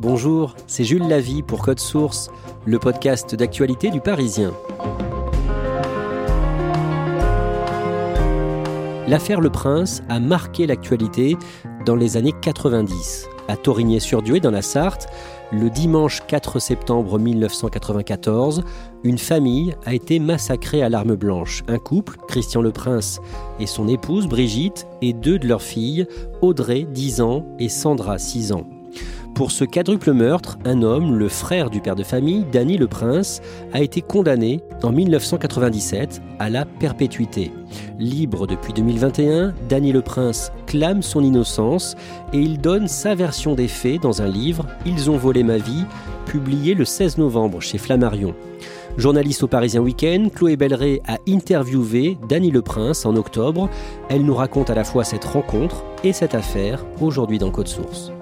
Bonjour, c'est Jules Lavie pour Code Source, le podcast d'actualité du Parisien. L'affaire Le Prince a marqué l'actualité dans les années 90. À Torigné-sur-Dieu, dans la Sarthe, le dimanche 4 septembre 1994, une famille a été massacrée à l'arme blanche. Un couple, Christian Le Prince et son épouse Brigitte, et deux de leurs filles, Audrey, 10 ans, et Sandra, 6 ans. Pour ce quadruple meurtre, un homme, le frère du père de famille, Danny le Prince, a été condamné en 1997 à la perpétuité. Libre depuis 2021, Danny le Prince clame son innocence et il donne sa version des faits dans un livre, Ils ont volé ma vie, publié le 16 novembre chez Flammarion. Journaliste au Parisien Week-end, Chloé Belleret a interviewé Danny le Prince en octobre. Elle nous raconte à la fois cette rencontre et cette affaire aujourd'hui dans Code Source.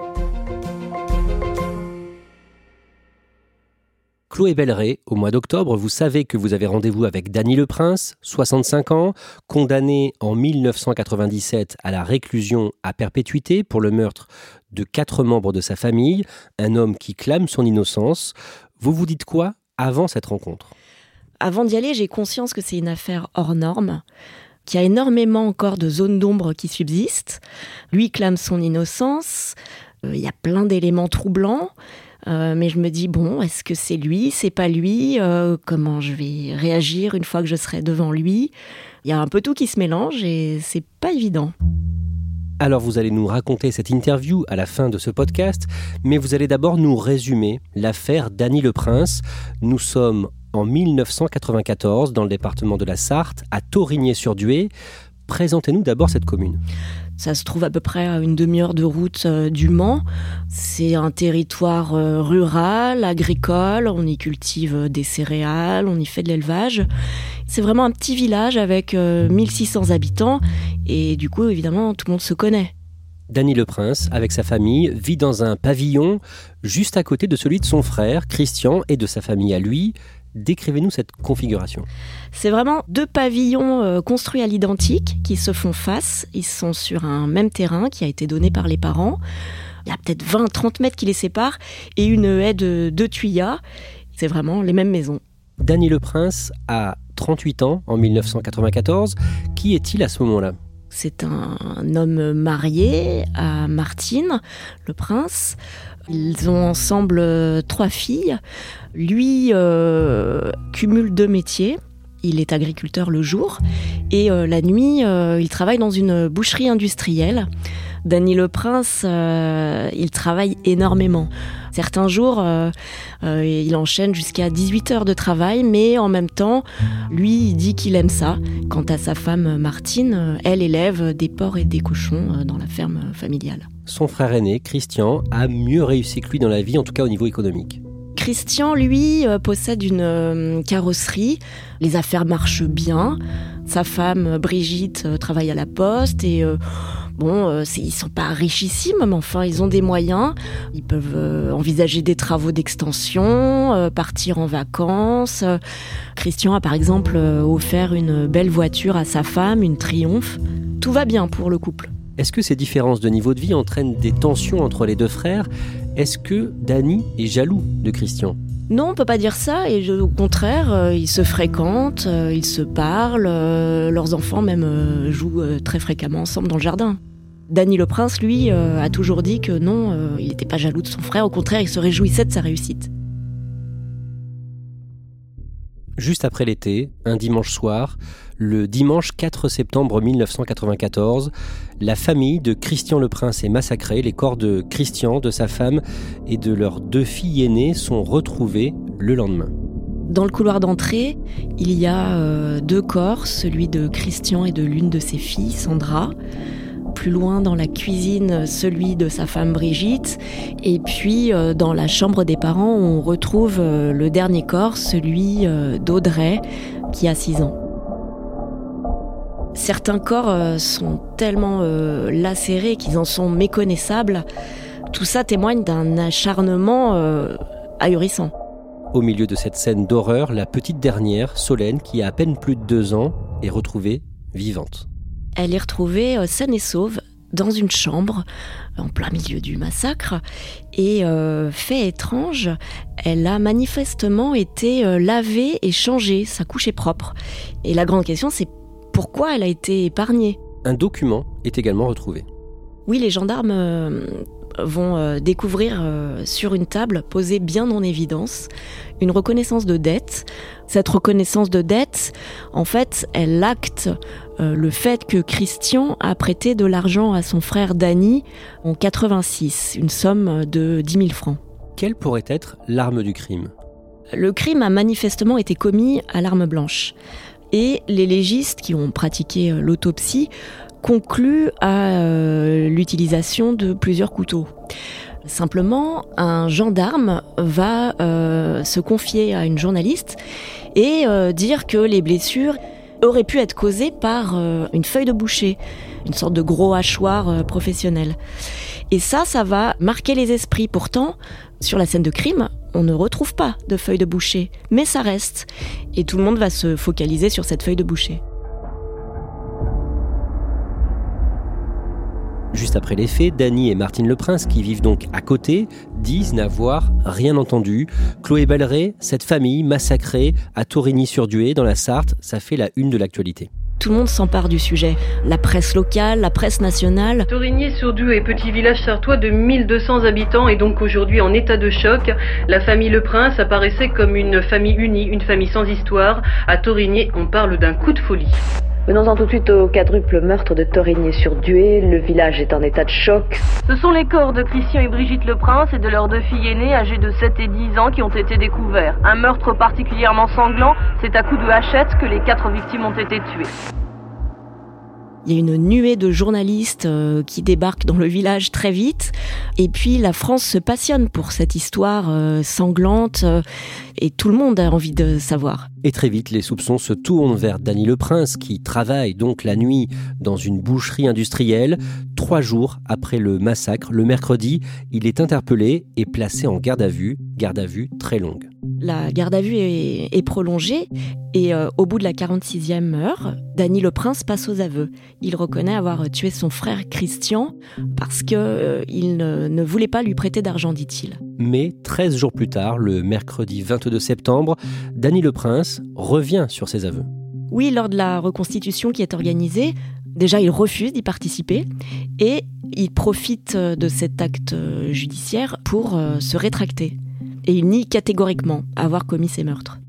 Chloé Belleret, au mois d'octobre, vous savez que vous avez rendez-vous avec Danny Le Prince, 65 ans, condamné en 1997 à la réclusion à perpétuité pour le meurtre de quatre membres de sa famille, un homme qui clame son innocence. Vous vous dites quoi avant cette rencontre? Avant d'y aller, j'ai conscience que c'est une affaire hors norme qu'il y a énormément encore de zones d'ombre qui subsistent. Lui clame son innocence, euh, il y a plein d'éléments troublants. Euh, mais je me dis, bon, est-ce que c'est lui, c'est pas lui? Euh, Comment je vais réagir une fois que je serai devant lui? Il y a un peu tout qui se mélange et c'est pas évident. Alors vous allez nous raconter cette interview à la fin de ce podcast, mais vous allez d'abord nous résumer l'affaire Dany Le Prince. Nous sommes en 1994 dans le département de la Sarthe, à Torigné-sur-Dué. Présentez-nous d'abord cette commune. Ça se trouve à peu près à une demi-heure de route euh, du Mans. C'est un territoire euh, rural, agricole. On y cultive euh, des céréales, on y fait de l'élevage. C'est vraiment un petit village avec 1600 habitants. Et du coup, évidemment, tout le monde se connaît. Danny Le Prince, avec sa famille, vit dans un pavillon juste à côté de celui de son frère, Christian, et de sa famille à lui. Décrivez-nous cette configuration. C'est vraiment deux pavillons euh, construits à l'identique qui se font face. Ils sont sur un même terrain qui a été donné par les parents. Il y a peut-être 20-30 mètres qui les séparent et une haie de deux tuyas. C'est vraiment les mêmes maisons. Danny Le Prince a 38 ans en 1994. Qui est-il à ce moment-là? C'est un homme marié à Martine, le prince. Ils ont ensemble euh, trois filles. Lui euh, cumule deux métiers. Il est agriculteur le jour et euh, la nuit, il travaille dans une boucherie industrielle. Danny Le Prince, il travaille énormément. Certains jours, il enchaîne jusqu'à 18 heures de travail, mais en même temps, lui, il dit qu'il aime ça. Quant à sa femme Martine, elle élève des porcs et des cochons dans la ferme familiale son frère aîné, Christian, a mieux réussi que lui dans la vie, en tout cas au niveau économique. Christian, lui, euh, possède une euh, carrosserie. Les affaires marchent bien. Sa femme, Brigitte, euh, travaille à la poste et bon, ils sont pas richissimes, mais enfin, ils ont des moyens. Ils peuvent envisager des travaux d'extension, partir en vacances. Christian a par exemple offert une belle voiture à sa femme, une Triumph. Tout va bien pour le couple. Est-ce que ces différences de niveau de vie entraînent des tensions entre les deux frères? Est-ce que Danny est jaloux de Christian? Non, on peut pas dire ça. Et au contraire, euh, ils se fréquentent, euh, ils se parlent. euh, leurs enfants même jouent très fréquemment ensemble dans le jardin. Danny le Prince, lui, a toujours dit que non, il n'était pas jaloux de son frère. Au contraire, il se réjouissait de sa réussite. Juste après l'été, un dimanche soir, le dimanche 4 septembre 1994, la famille de Christian le Prince est massacrée. Les corps de Christian, de sa femme et de leurs deux filles aînées sont retrouvés le lendemain. Dans le couloir d'entrée, il y a euh, deux corps, celui de Christian et de l'une de ses filles, Sandra. Plus loin dans la cuisine, celui de sa femme Brigitte. Et puis euh, dans la chambre des parents, on retrouve euh, le dernier corps, celui d'Audrey, qui a 6 ans. Certains corps euh, sont tellement euh, lacérés qu'ils en sont méconnaissables. Tout ça témoigne d'un acharnement euh, ahurissant. Au milieu de cette scène d'horreur, la petite dernière, Solène, qui a à peine plus de deux ans, est retrouvée vivante. Elle est retrouvée saine et sauve dans une chambre en plein milieu du massacre. Et euh, fait étrange, elle a manifestement été lavée et changée, sa couche est propre. Et la grande question, c'est pourquoi elle a été épargnée Un document est également retrouvé. Oui, les gendarmes euh, vont euh, découvrir euh, sur une table posée bien en évidence une reconnaissance de dette. Cette reconnaissance de dette, en fait, elle acte le fait que Christian a prêté de l'argent à son frère Danny en 86, une somme de 10 000 francs. Quelle pourrait être l'arme du crime? Le crime a manifestement été commis à l'arme blanche. Et les légistes qui ont pratiqué euh, l'autopsie concluent à euh, l'utilisation de plusieurs couteaux. Simplement, un gendarme va euh, se confier à une journaliste et dire que les blessures auraient pu être causées par une feuille de boucher, une sorte de gros hachoir professionnel. Et ça, ça va marquer les esprits. Pourtant, sur la scène de crime, on ne retrouve pas de feuille de boucher, mais ça reste. Et tout le monde va se focaliser sur cette feuille de boucher. Juste après les faits, Dany et Martine Le Prince, qui vivent donc à côté, disent n'avoir rien entendu. Chloé Balleret, cette famille massacrée à Torigny-sur-Dué, dans la Sarthe, ça fait la une de l'actualité. Tout le monde s'empare du sujet. La presse locale, la presse nationale. Torigny-sur-Doue petit village sartois de 1200 habitants est donc aujourd'hui en état de choc. La famille Le Prince apparaissait comme une famille unie, une famille sans histoire. À Torigny, on parle d'un coup de folie. Venons-en tout de suite au quadruple meurtre de Torigny-sur-Dué. Le village est en état de choc. Ce sont les corps de Christian et Brigitte Le Prince et de leurs deux filles aînées âgées de 7 et 10 ans qui ont été découverts. Un meurtre particulièrement sanglant, c'est à coups de hachette que les quatre victimes ont été tuées. Il y a une nuée de journalistes euh, qui débarquent dans le village très vite. Et puis la France se passionne pour cette histoire euh, sanglante euh, et tout le monde a envie de savoir. Et très vite, les soupçons se tournent vers Dany Le Prince, qui travaille donc la nuit dans une boucherie industrielle. Trois jours après le massacre, le mercredi, il est interpellé et placé en garde à vue, garde à vue très longue. La garde à vue est, est prolongée et euh, au bout de la 46e heure, Dany Le Prince passe aux aveux. Il reconnaît avoir tué son frère Christian parce que euh, il ne, ne voulait pas lui prêter d'argent, dit-il. Mais 13 jours plus tard, le mercredi 22 septembre, Dany Le Prince revient sur ses aveux. Oui, lors de la reconstitution qui est organisée, déjà il refuse d'y participer et il profite euh, de cet acte euh, judiciaire pour se rétracter. Et il nie catégoriquement avoir commis ces meurtres.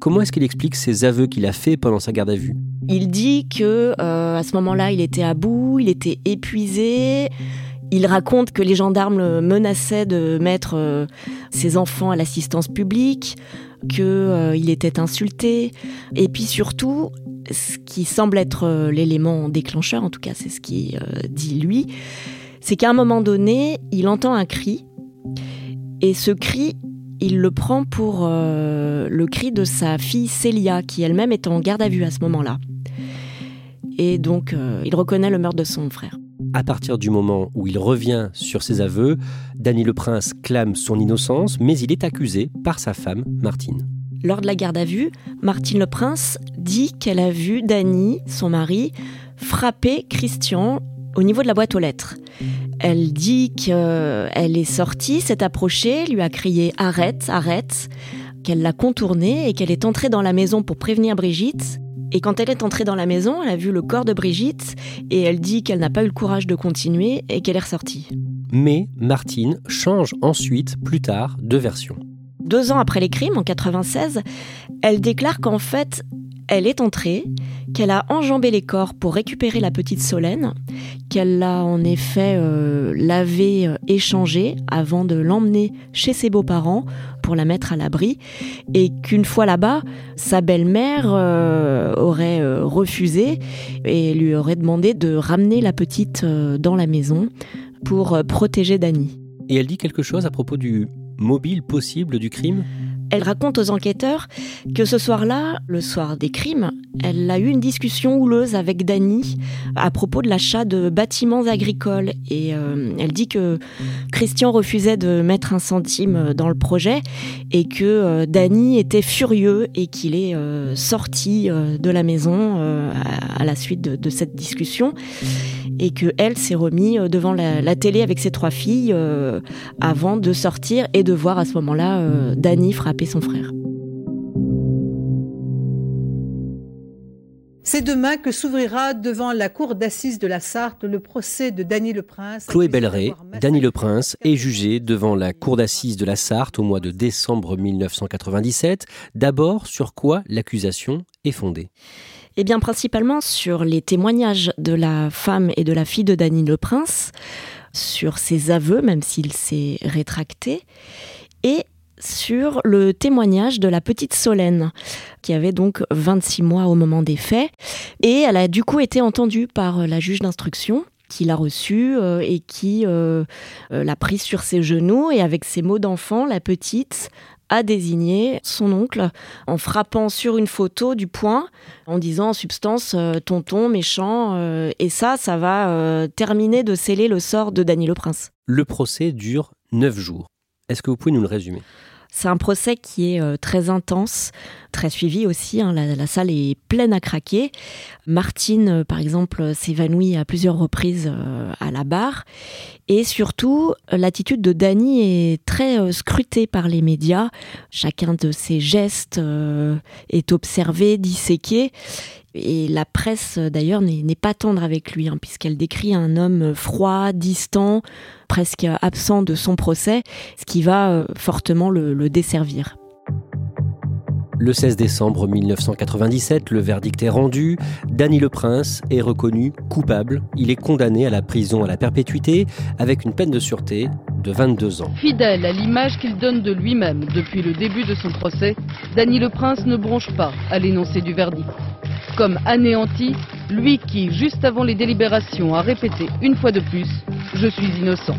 Comment est-ce qu'il explique ces aveux qu'il a faits pendant sa garde à vue? Il dit que euh, à ce moment-là, il était à bout, il était épuisé. Il raconte que les gendarmes menaçaient de mettre euh, ses enfants à l'assistance publique, que euh, était insulté, et puis surtout, ce qui semble être l'élément déclencheur, en tout cas c'est ce qu'il dit lui, c'est qu'à un moment donné, il entend un cri, et ce cri, il le prend pour euh, le cri de sa fille Célia, qui elle-même est en garde à vue à ce moment-là. Et donc, euh, il reconnaît le meurtre de son frère. À partir du moment où il revient sur ses aveux, Dany Le Prince clame son innocence, mais il est accusé par sa femme, Martine. Lors de la garde à vue, Martine Le Prince dit qu'elle a vu Dany, son mari, frapper Christian au niveau de la boîte aux lettres. Elle dit qu'elle est sortie, s'est approchée, lui a crié arrête, arrête, qu'elle l'a contournée et qu'elle est entrée dans la maison pour prévenir Brigitte. Et quand elle est entrée dans la maison, elle a vu le corps de Brigitte et elle dit qu'elle n'a pas eu le courage de continuer et qu'elle est ressortie. Mais Martine change ensuite, plus tard, de version. Deux ans après les crimes, en 96, elle déclare qu'en fait, elle est entrée, qu'elle a enjambé les corps pour récupérer la petite Solène, qu'elle l'a en effet euh, lavé, euh, échangé avant de l'emmener chez ses beaux-parents pour la mettre à l'abri, et qu'une fois là-bas, sa belle-mère euh, aurait refusé et lui aurait demandé de ramener la petite dans la maison pour protéger Dany. Et elle dit quelque chose à propos du mobile possible du crime? Elle raconte aux enquêteurs que ce soir-là, le soir des crimes, elle a eu une discussion houleuse avec Dany à propos de l'achat de bâtiments agricoles. Et euh, elle dit que Christian refusait de mettre un centime dans le projet et que euh, Dany était furieux et qu'il est euh, sorti de la maison à, la suite de, cette discussion et que elle s'est remis devant la, la, télé avec ses trois filles avant de sortir et de voir à ce moment-là Dany frapper son frère. C'est demain que s'ouvrira devant la cour d'assises de la Sarthe le procès de Dany Le Prince. Chloé Belleret, Dany Le Prince est jugé devant la cour d'assises de la Sarthe au mois de décembre 1997. D'abord, sur quoi l'accusation est fondée? Eh bien, principalement sur les témoignages de la femme et de la fille de Dany Le Prince, sur ses aveux, même s'il s'est rétracté, et sur le témoignage de la petite Solène, qui avait donc 26 mois au moment des faits. Et elle a du coup été entendue par la juge d'instruction qui l'a reçue euh, et qui euh, euh, l'a prise sur ses genoux et avec ses mots d'enfant, la petite a désigné son oncle en frappant sur une photo du poing en disant en substance tonton méchant et ça ça va terminer de sceller le sort de Dany le Prince. Le procès dure neuf jours. Est-ce que vous pouvez nous le résumer? C'est un procès qui est euh, très intense, très suivi aussi. Hein. La, salle est pleine à craquer. Martine, euh, par exemple, s'évanouit à plusieurs reprises euh, à la barre. Et surtout, l'attitude de Dany est très scrutée par les médias. Chacun de ses gestes est observé, disséqué. Et la presse, d'ailleurs, n'est pas tendre avec lui, hein, puisqu'elle décrit un homme froid, distant, presque absent de son procès, ce qui va euh, fortement le, desservir. Le 16 décembre 1997, le verdict est rendu. Danny Le Prince est reconnu coupable. Il est condamné à la prison à la perpétuité avec une peine de sûreté de 22 ans. Fidèle à l'image qu'il donne de lui-même depuis le début de son procès, Danny Le Prince ne bronche pas à l'énoncé du verdict comme anéanti, lui qui, juste avant les délibérations, a répété une fois de plus « Je suis innocent ».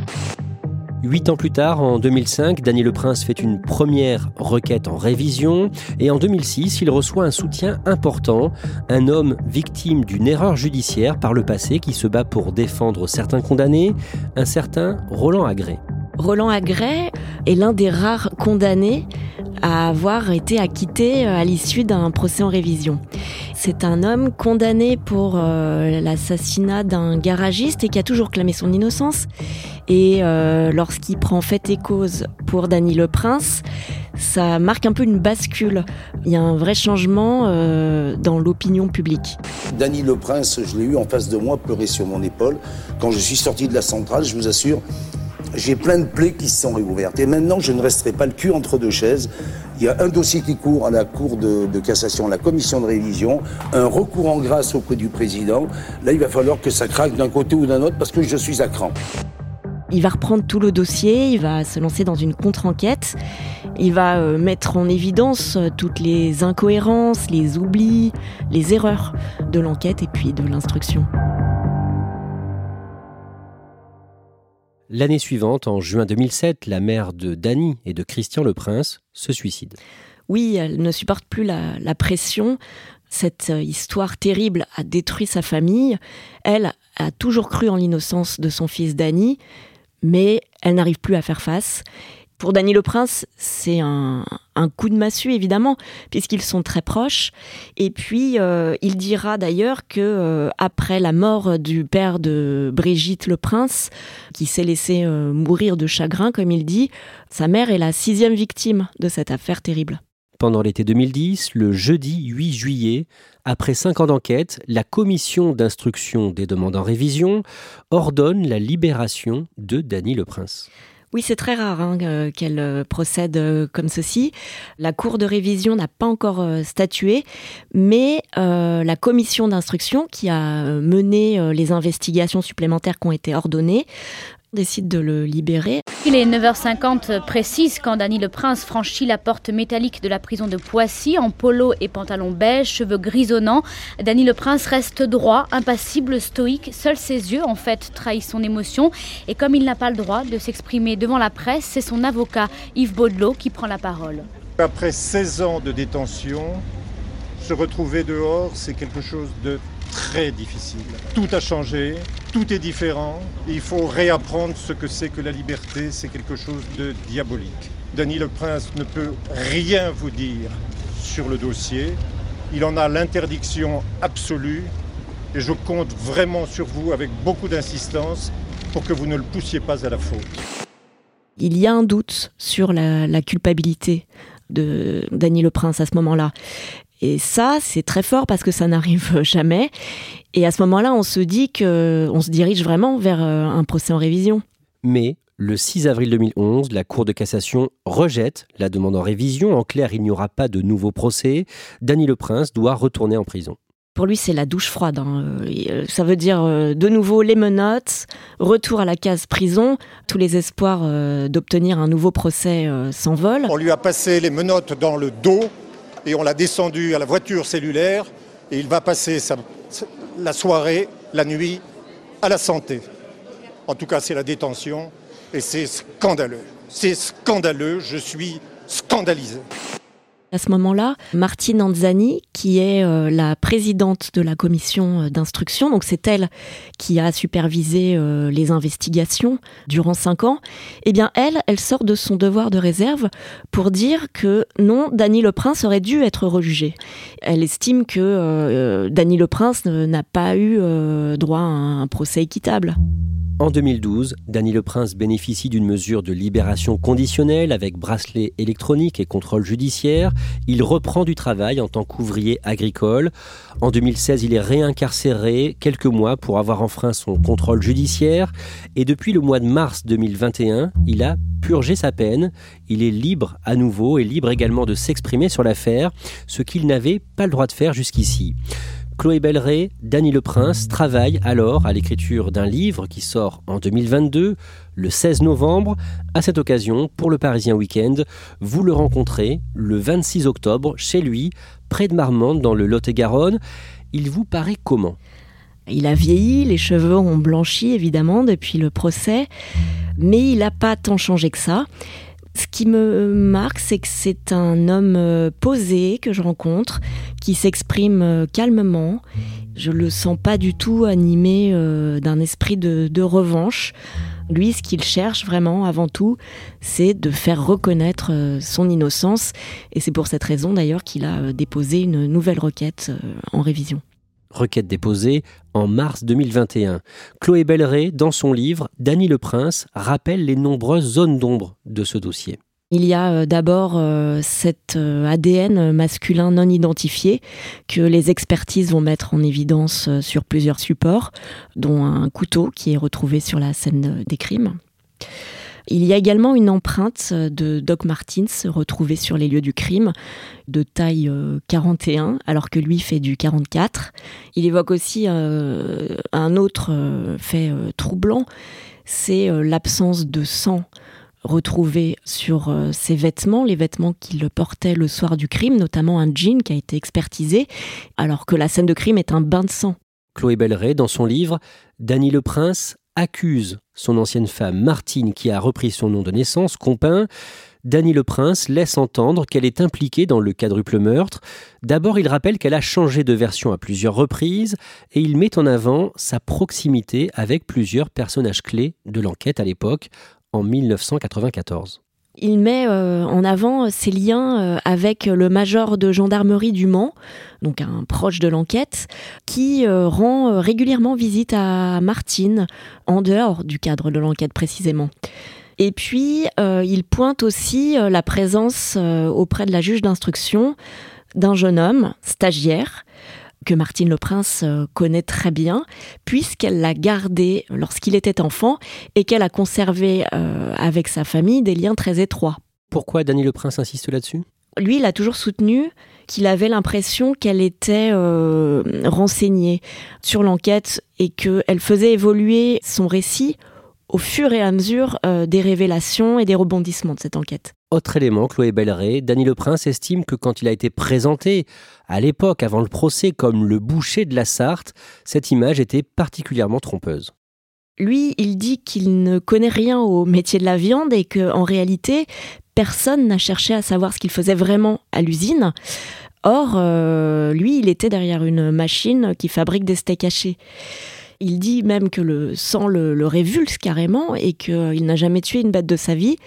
Huit ans plus tard, en 2005, Daniel Le Prince fait une première requête en révision et en 2006, il reçoit un soutien important, un homme victime d'une erreur judiciaire par le passé qui se bat pour défendre certains condamnés, un certain Roland Agré. Roland Agré est l'un des rares condamnés à avoir été acquitté à l'issue d'un procès en révision. C'est un homme condamné pour euh, l'assassinat d'un garagiste et qui a toujours clamé son innocence. Et euh, lorsqu'il prend fait et cause pour Dany Le Prince, ça marque un peu une bascule. Il y a un vrai changement euh, dans l'opinion publique. Dany Le Prince, je l'ai eu en face de moi, pleurer sur mon épaule. Quand je suis sorti de la centrale, je vous assure, j'ai plein de plaies qui se sont réouvertes. Et maintenant, je ne resterai pas le cul entre deux chaises. Il y a un dossier qui court à la Cour de, cassation, la commission de révision, un recours en grâce auprès du président. Là, il va falloir que ça craque d'un côté ou d'un autre parce que je suis à cran. Il va reprendre tout le dossier, il va se lancer dans une contre-enquête, il va euh, mettre en évidence euh, toutes les incohérences, les oublis, les erreurs de l'enquête et puis de l'instruction. L'année suivante, en juin 2007, la mère de Dany et de Christian le Prince se suicide. Oui, elle ne supporte plus la, pression. Cette euh, histoire terrible a détruit sa famille. Elle a toujours cru en l'innocence de son fils Dany, mais elle n'arrive plus à faire face. Pour Dany le Prince, c'est un, coup de massue, évidemment, puisqu'ils sont très proches. Et puis, euh, il dira d'ailleurs que euh, après la mort du père de Brigitte le Prince, qui s'est laissé euh, mourir de chagrin, comme il dit, sa mère est la sixième victime de cette affaire terrible. Pendant l'été 2010, le jeudi 8 juillet, après cinq ans d'enquête, la commission d'instruction des demandes en révision ordonne la libération de Dany le Prince. Oui, c'est très rare hein, qu'elle euh, procède euh, comme ceci. La Cour de révision n'a pas encore euh, statué, mais la commission d'instruction qui a mené les investigations supplémentaires qui ont été ordonnées décide de le libérer. Il est 9h50 précise quand Dany le Prince franchit la porte métallique de la prison de Poissy en polo et pantalon beige, cheveux grisonnants. Dany le Prince reste droit, impassible, stoïque. Seuls ses yeux, en fait, trahissent son émotion. Et comme il n'a pas le droit de s'exprimer devant la presse, c'est son avocat Yves Baudelot qui prend la parole. Après 16 ans de détention, se retrouver dehors, c'est quelque chose de très difficile. Tout a changé, tout est différent. il faut réapprendre ce que c'est que la liberté. C'est quelque chose de diabolique. Dany le Prince ne peut rien vous dire sur le dossier. Il en a l'interdiction absolue. Et je compte vraiment sur vous avec beaucoup d'insistance pour que vous ne le poussiez pas à la faute. Il y a un doute sur la, culpabilité de Dany le Prince à ce moment-là. Et ça, c'est très fort parce que ça n'arrive jamais. Et à ce moment-là, on se dit que on se dirige vraiment vers euh, un procès en révision. Mais le 6 avril 2011, la Cour de cassation rejette la demande en révision. En clair, il n'y aura pas de nouveau procès. Dany Le Prince doit retourner en prison. Pour lui, c'est la douche froide. Hein. Euh, ça veut dire euh, de nouveau les menottes, retour à la case prison. Tous les espoirs d'obtenir un nouveau procès s'envolent. On lui a passé les menottes dans le dos et on l'a descendu à la voiture cellulaire et il va passer la soirée, la nuit, à la santé. En tout cas, c'est la détention et c'est scandaleux. C'est scandaleux, je suis scandalisé. À ce moment-là, Martine Anzani, qui est euh, la présidente de la commission euh, d'instruction, donc c'est elle qui a supervisé euh, les investigations durant cinq ans, eh bien elle, elle sort de son devoir de réserve pour dire que non, Dany Le Prince aurait dû être rejugé. Elle estime que Dany Le Prince n'a pas eu droit à un procès équitable. En 2012, Dany Le Prince bénéficie d'une mesure de libération conditionnelle avec bracelet électronique et contrôle judiciaire. Il reprend du travail en tant qu'ouvrier agricole. En 2016, il est réincarcéré quelques mois pour avoir enfreint son contrôle judiciaire. Et depuis le mois de mars 2021, il a purgé sa peine. Il est libre à nouveau et libre également de s'exprimer sur l'affaire, ce qu'il n'avait pas le droit de faire jusqu'ici. Chloé Belleret, Dany Le Prince travaillent alors à l'écriture d'un livre qui sort en 2022, le 16 novembre. À cette occasion, pour le Parisien Week-end, vous le rencontrez le 26 octobre chez lui, près de Marmande, dans le Lot-et-Garonne. Il vous paraît comment? Il a vieilli, les cheveux ont blanchi évidemment depuis le procès, mais il n'a pas tant changé que ça. Ce qui me marque, c'est que c'est un homme euh, posé que je rencontre, qui s'exprime euh, calmement. Je le sens pas du tout animé euh, d'un esprit de, revanche. Lui, ce qu'il cherche vraiment, avant tout, c'est de faire reconnaître son innocence. Et c'est pour cette raison, d'ailleurs, qu'il a déposé une nouvelle requête en révision requête déposée en mars 2021. Chloé Belleret, dans son livre, Dany le Prince rappelle les nombreuses zones d'ombre de ce dossier. Il y a euh, d'abord euh, cet euh, ADN masculin non identifié que les expertises vont mettre en évidence sur plusieurs supports, dont un couteau qui est retrouvé sur la scène des crimes. Il y a également une empreinte de Doc Martins retrouvée sur les lieux du crime, de taille 41, euh, alors que lui fait du 44. Il évoque aussi euh, un autre euh, fait troublant, c'est l'absence de sang retrouvé sur ses vêtements, les vêtements qu'il portait le soir du crime, notamment un jean qui a été expertisé, alors que la scène de crime est un bain de sang. Chloé Belleret, dans son livre, Dany le Prince accuse son ancienne femme Martine, qui a repris son nom de naissance, Compin. Dany le Prince laisse entendre qu'elle est impliquée dans le quadruple meurtre. D'abord, il rappelle qu'elle a changé de version à plusieurs reprises et il met en avant sa proximité avec plusieurs personnages clés de l'enquête à l'époque, en 1994. Il met euh, en avant ses liens euh, avec le major de gendarmerie du Mans, donc un proche de l'enquête, qui euh, rend régulièrement visite à Martine, en dehors du cadre de l'enquête précisément. Et puis, il pointe aussi la présence auprès de la juge d'instruction d'un jeune homme, stagiaire, que Martine Le Prince connaît très bien, puisqu'elle l'a gardé lorsqu'il était enfant et qu'elle a conservé avec sa famille des liens très étroits. Pourquoi Dany Le Prince insiste là-dessus? Lui, il a toujours soutenu qu'il avait l'impression qu'elle était euh, renseignée sur l'enquête et qu'elle faisait évoluer son récit au fur et à mesure euh, des révélations et des rebondissements de cette enquête. Autre élément, Chloé Belleret, Dany Le Prince estime que quand il a été présenté à l'époque, avant le procès, comme le boucher de la Sarthe, cette image était particulièrement trompeuse. Lui, il dit qu'il ne connaît rien au métier de la viande et qu'en réalité, personne n'a cherché à savoir ce qu'il faisait vraiment à l'usine. Or, euh, lui, il était derrière une machine qui fabrique des steaks hachés. Il dit même que le sang le, révulse carrément et qu'il n'a jamais tué une bête de sa vie.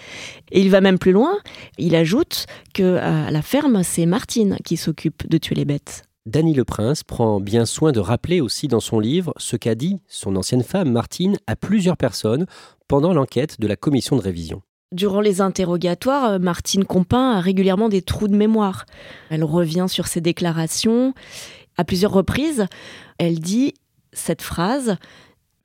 Et il va même plus loin. Il ajoute que à la ferme, c'est Martine qui s'occupe de tuer les bêtes. Dany Le Prince prend bien soin de rappeler aussi dans son livre ce qu'a dit son ancienne femme Martine à plusieurs personnes pendant l'enquête de la commission de révision. Durant les interrogatoires, euh, Martine Compin a régulièrement des trous de mémoire. Elle revient sur ses déclarations. À plusieurs reprises, elle dit cette phrase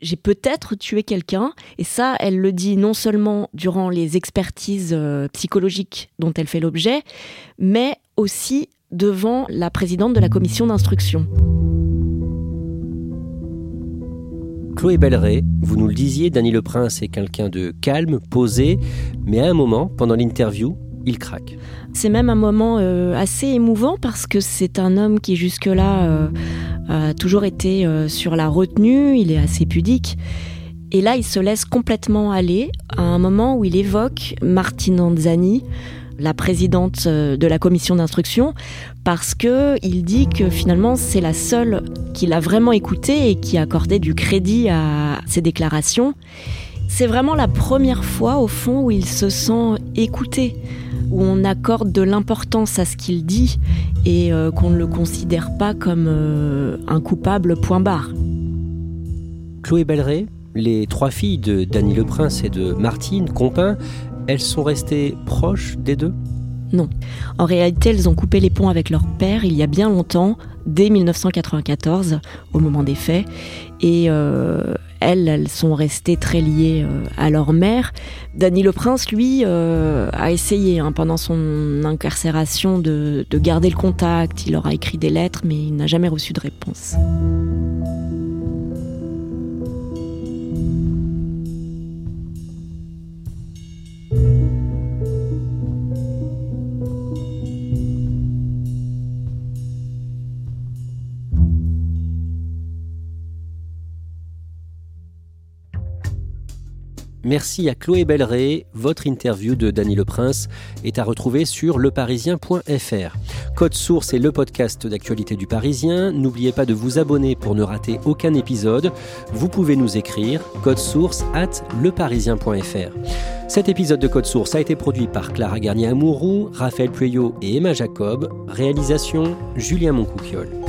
j'ai peut-être tué quelqu'un. Et ça, elle le dit non seulement durant les expertises euh, psychologiques dont elle fait l'objet, mais aussi devant la présidente de la commission d'instruction. Chloé Belleret, vous nous le disiez, Dany Le Prince est quelqu'un de calme, posé, mais à un moment, pendant l'interview, il craque. C'est même un moment euh, assez émouvant parce que c'est un homme qui jusque-là euh, a toujours été euh, sur la retenue, il est assez pudique. Et là, il se laisse complètement aller à un moment où il évoque Martine Anzani, la présidente euh, de la commission d'instruction, parce que il dit que finalement c'est la seule qu'il a vraiment écoutée et qui a accordé du crédit à ses déclarations. C'est vraiment la première fois au fond où il se sent écouté, où on accorde de l'importance à ce qu'il dit et euh, qu'on ne le considère pas comme euh, un coupable point barre. Chloé Belleret, les trois filles de Dany Le Prince et de Martine Compin, elles sont restées proches des deux? Non. En réalité, elles ont coupé les ponts avec leur père il y a bien longtemps, dès 1994, au moment des faits. Et euh, elles, elles sont restées très liées euh, à leur mère. Dany le Prince, lui, euh, a essayé hein, pendant son incarcération de, de garder le contact. Il leur a écrit des lettres, mais il n'a jamais reçu de réponse. Merci à Chloé Belleret. Votre interview de Dany Le Prince est à retrouver sur leparisien.fr. Code Source est le podcast d'actualité du Parisien. N'oubliez pas de vous abonner pour ne rater aucun épisode. Vous pouvez nous écrire code source at leparisien.fr. Cet épisode de Code Source a été produit par Clara Garnier-Amouroux, Raphaël Pueyo et Emma Jacob. Réalisation Julien Moncouquiole.